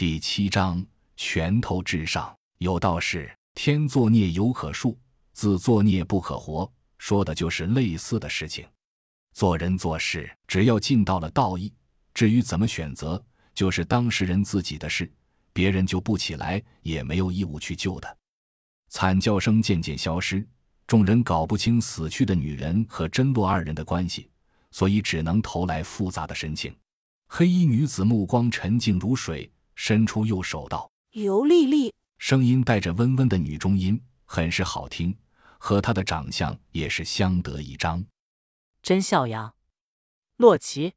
第七章，拳头至上。有道是：“天作孽犹可恕，自作孽不可活。”说的就是类似的事情。做人做事，只要尽到了道义，至于怎么选择，就是当事人自己的事，别人救不起来，也没有义务去救的。惨叫声渐渐消失，众人搞不清死去的女人和真洛二人的关系，所以只能投来复杂的神情。黑衣女子目光沉静如水。伸出右手道：“刘丽丽。”声音带着温温的女中音，很是好听，和她的长相也是相得益彰。甄笑阳，洛奇，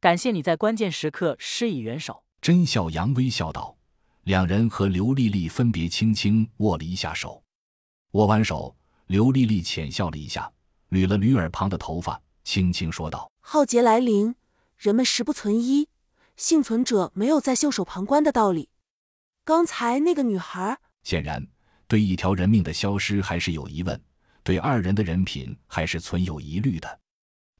感谢你在关键时刻施以援手。甄笑阳微笑道，两人和刘丽丽分别轻轻握了一下手。握完手，刘丽丽浅笑了一下，捋了捋耳旁的头发，轻轻说道：“浩劫来临，人们十不存一。”幸存者没有再袖手旁观的道理。刚才那个女孩，显然对一条人命的消失还是有疑问，对二人的人品还是存有疑虑的。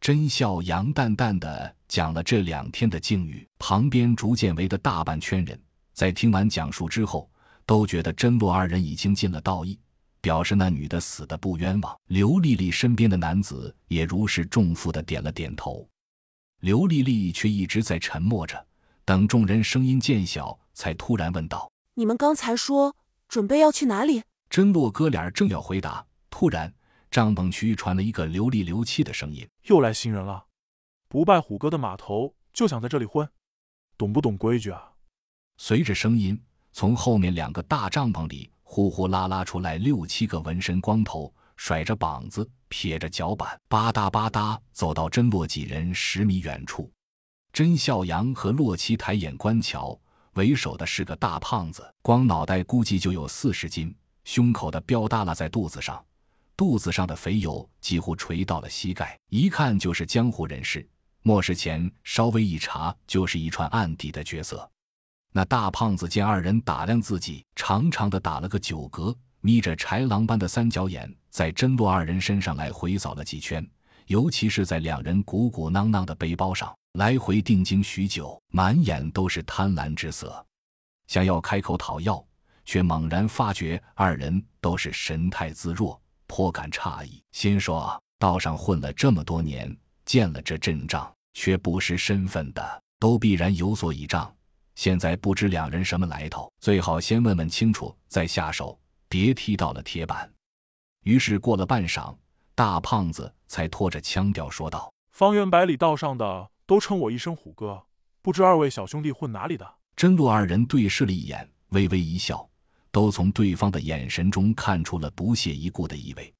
甄笑阳淡淡的讲了这两天的境遇，旁边逐渐围的大半圈人，在听完讲述之后，都觉得甄洛二人已经尽了道义，表示那女的死的不冤枉。刘丽丽身边的男子也如释重负的点了点头。刘丽丽却一直在沉默着，等众人声音渐小，才突然问道：“你们刚才说准备要去哪里？”甄洛哥俩正要回答，突然帐篷区传了一个流里流气的声音：“又来新人了，不拜虎哥的码头就想在这里混，懂不懂规矩啊？”随着声音，从后面两个大帐篷里呼呼啦啦出来六七个纹身光头。甩着膀子，撇着脚板，吧嗒吧嗒走到甄洛几人十米远处。甄笑阳和洛奇抬眼观瞧，为首的是个大胖子，光脑袋估计就有四十斤，胸口的标耷拉在肚子上，肚子上的肥油几乎垂到了膝盖，一看就是江湖人士。末世前稍微一查，就是一串案底的角色。那大胖子见二人打量自己，长长的打了个九格。眯着豺狼般的三角眼，在甄洛二人身上来回扫了几圈，尤其是在两人鼓鼓囊囊的背包上来回定睛许久，满眼都是贪婪之色，想要开口讨要，却猛然发觉二人都是神态自若，颇感诧异，心说：道上混了这么多年，见了这阵仗却不识身份的，都必然有所倚仗。现在不知两人什么来头，最好先问问清楚再下手。别踢到了铁板。于是过了半晌，大胖子才拖着腔调说道：“方圆百里道上的都称我一声虎哥，不知二位小兄弟混哪里的？”真洛二人对视了一眼，微微一笑，都从对方的眼神中看出了不屑一顾的意味。